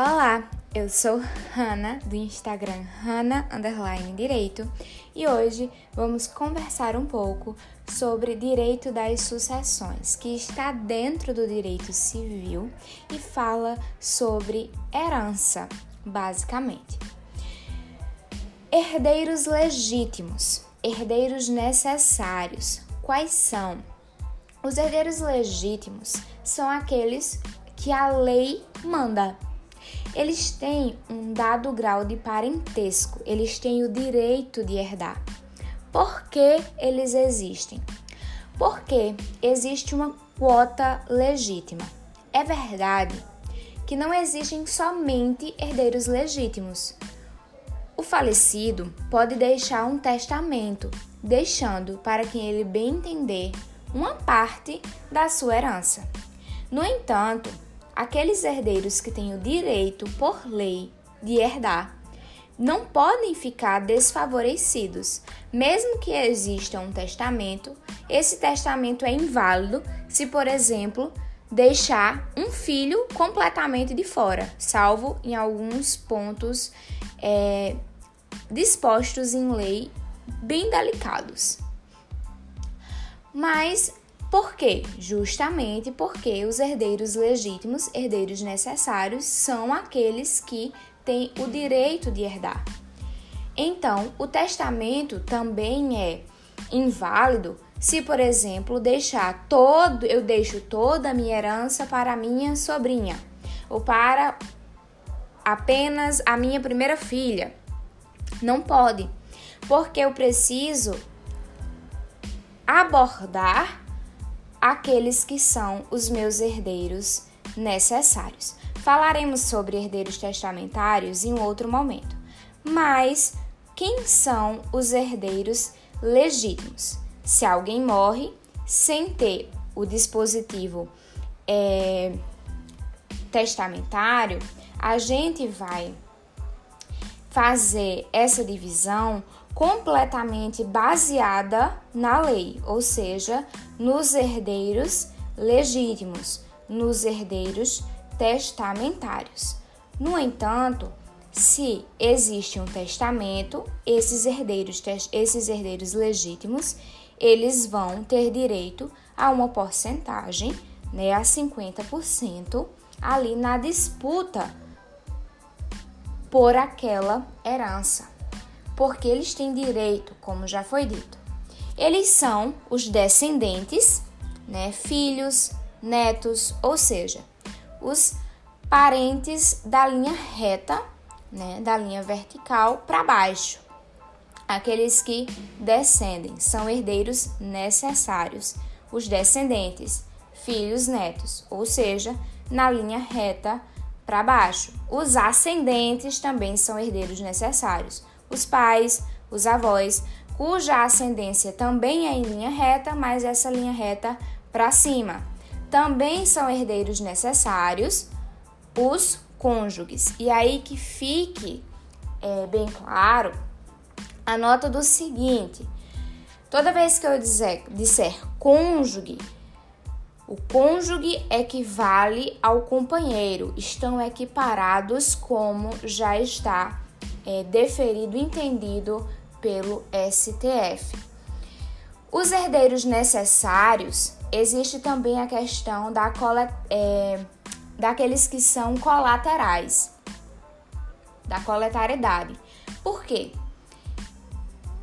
Olá, eu sou Hanna do Instagram Hanna Direito e hoje vamos conversar um pouco sobre direito das sucessões, que está dentro do direito civil e fala sobre herança, basicamente. Herdeiros legítimos, herdeiros necessários. Quais são? Os herdeiros legítimos são aqueles que a lei manda eles têm um dado grau de parentesco, eles têm o direito de herdar. Por que eles existem? Porque existe uma quota legítima. É verdade que não existem somente herdeiros legítimos. O falecido pode deixar um testamento, deixando para quem ele bem entender uma parte da sua herança. No entanto, aqueles herdeiros que têm o direito, por lei, de herdar, não podem ficar desfavorecidos. Mesmo que exista um testamento, esse testamento é inválido se, por exemplo, deixar um filho completamente de fora, salvo em alguns pontos é, dispostos em lei bem delicados. Mas por quê? Justamente porque os herdeiros legítimos, herdeiros necessários, são aqueles que têm o direito de herdar. Então, o testamento também é inválido se, por exemplo, deixar todo, eu deixo toda a minha herança para a minha sobrinha ou para apenas a minha primeira filha. Não pode, porque eu preciso abordar aqueles que são os meus herdeiros necessários. Falaremos sobre herdeiros testamentários em outro momento. Mas quem são os herdeiros legítimos? Se alguém morre sem ter o dispositivo é, testamentário, a gente vai fazer essa divisão completamente baseada na lei, ou seja, nos herdeiros legítimos, nos herdeiros testamentários. No entanto, se existe um testamento, esses herdeiros, esses herdeiros legítimos, eles vão ter direito a uma porcentagem, né, a 50% ali na disputa por aquela herança porque eles têm direito, como já foi dito. Eles são os descendentes, né, filhos, netos, ou seja, os parentes da linha reta, né, da linha vertical para baixo. Aqueles que descendem são herdeiros necessários, os descendentes, filhos, netos, ou seja, na linha reta para baixo. Os ascendentes também são herdeiros necessários, os pais, os avós, cuja ascendência também é em linha reta, mas essa linha reta para cima. Também são herdeiros necessários os cônjuges. E aí que fique é, bem claro a nota do seguinte: toda vez que eu dizer, disser cônjuge, o cônjuge equivale ao companheiro, estão equiparados como já está é, deferido entendido pelo STF. Os herdeiros necessários, existe também a questão da é, daqueles que são colaterais, da coletariedade. Por quê?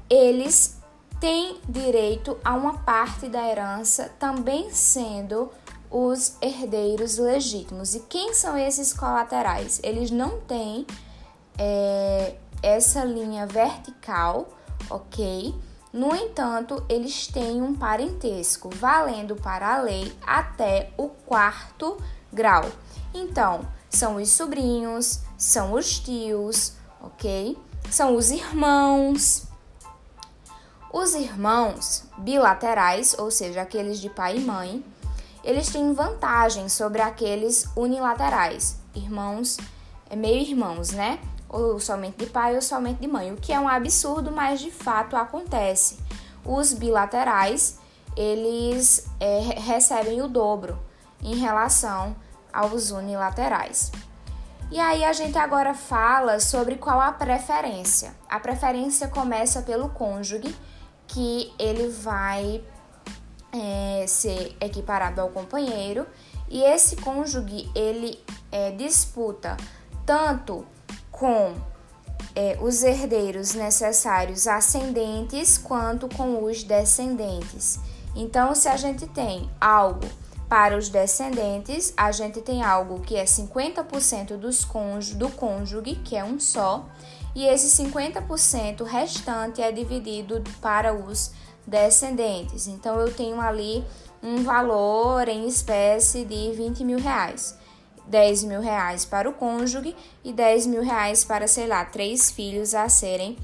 Eles têm direito a uma parte da herança, também sendo os herdeiros legítimos. E quem são esses colaterais? Eles não têm é, essa linha vertical, ok? No entanto, eles têm um parentesco, valendo para a lei até o quarto grau. Então, são os sobrinhos, são os tios, ok? São os irmãos. Os irmãos bilaterais, ou seja, aqueles de pai e mãe, eles têm vantagem sobre aqueles unilaterais, irmãos, é meio irmãos, né? Ou somente de pai ou somente de mãe, o que é um absurdo, mas de fato acontece. Os bilaterais, eles é, recebem o dobro em relação aos unilaterais. E aí a gente agora fala sobre qual a preferência. A preferência começa pelo cônjuge, que ele vai é, ser equiparado ao companheiro, e esse cônjuge ele é, disputa tanto com é, os herdeiros necessários ascendentes quanto com os descendentes. Então, se a gente tem algo para os descendentes, a gente tem algo que é 50% dos cônjuge, do cônjuge, que é um só, e esse 50% restante é dividido para os descendentes. Então, eu tenho ali um valor em espécie de 20 mil reais. 10 mil reais para o cônjuge e 10 mil reais para, sei lá, três filhos a serem,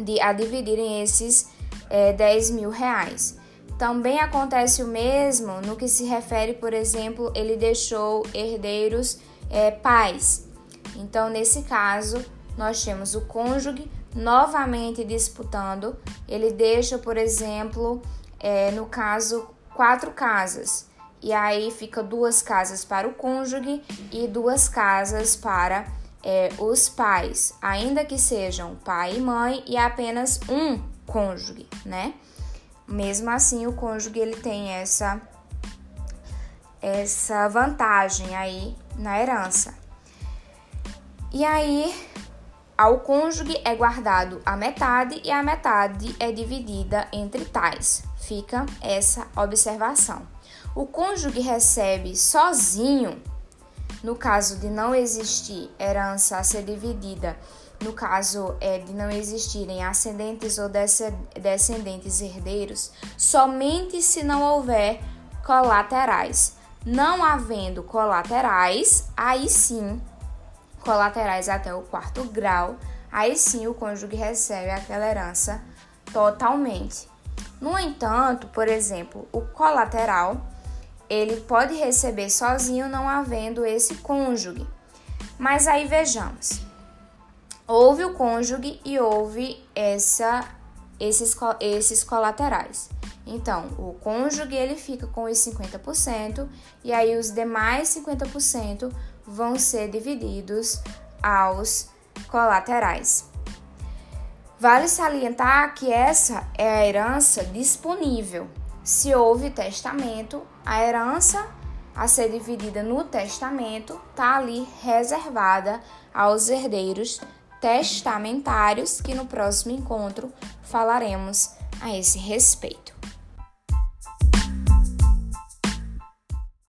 de, a dividirem esses é, 10 mil reais. Também acontece o mesmo no que se refere, por exemplo, ele deixou herdeiros é, pais. Então, nesse caso, nós temos o cônjuge novamente disputando. Ele deixa, por exemplo, é, no caso, quatro casas. E aí fica duas casas para o cônjuge e duas casas para é, os pais, ainda que sejam pai e mãe e apenas um cônjuge, né? Mesmo assim, o cônjuge ele tem essa essa vantagem aí na herança. E aí, ao cônjuge é guardado a metade e a metade é dividida entre tais. Fica essa observação. O cônjuge recebe sozinho, no caso de não existir herança a ser dividida no caso é, de não existirem ascendentes ou descendentes herdeiros, somente se não houver colaterais. Não havendo colaterais, aí sim, colaterais até o quarto grau, aí sim o cônjuge recebe aquela herança totalmente. No entanto, por exemplo, o colateral, ele pode receber sozinho não havendo esse cônjuge. Mas aí vejamos houve o cônjuge e houve essa, esses, esses colaterais. Então, o cônjuge ele fica com os 50% e aí os demais 50% vão ser divididos aos colaterais. Vale salientar que essa é a herança disponível. Se houve testamento, a herança a ser dividida no testamento está ali reservada aos herdeiros testamentários, que no próximo encontro falaremos a esse respeito.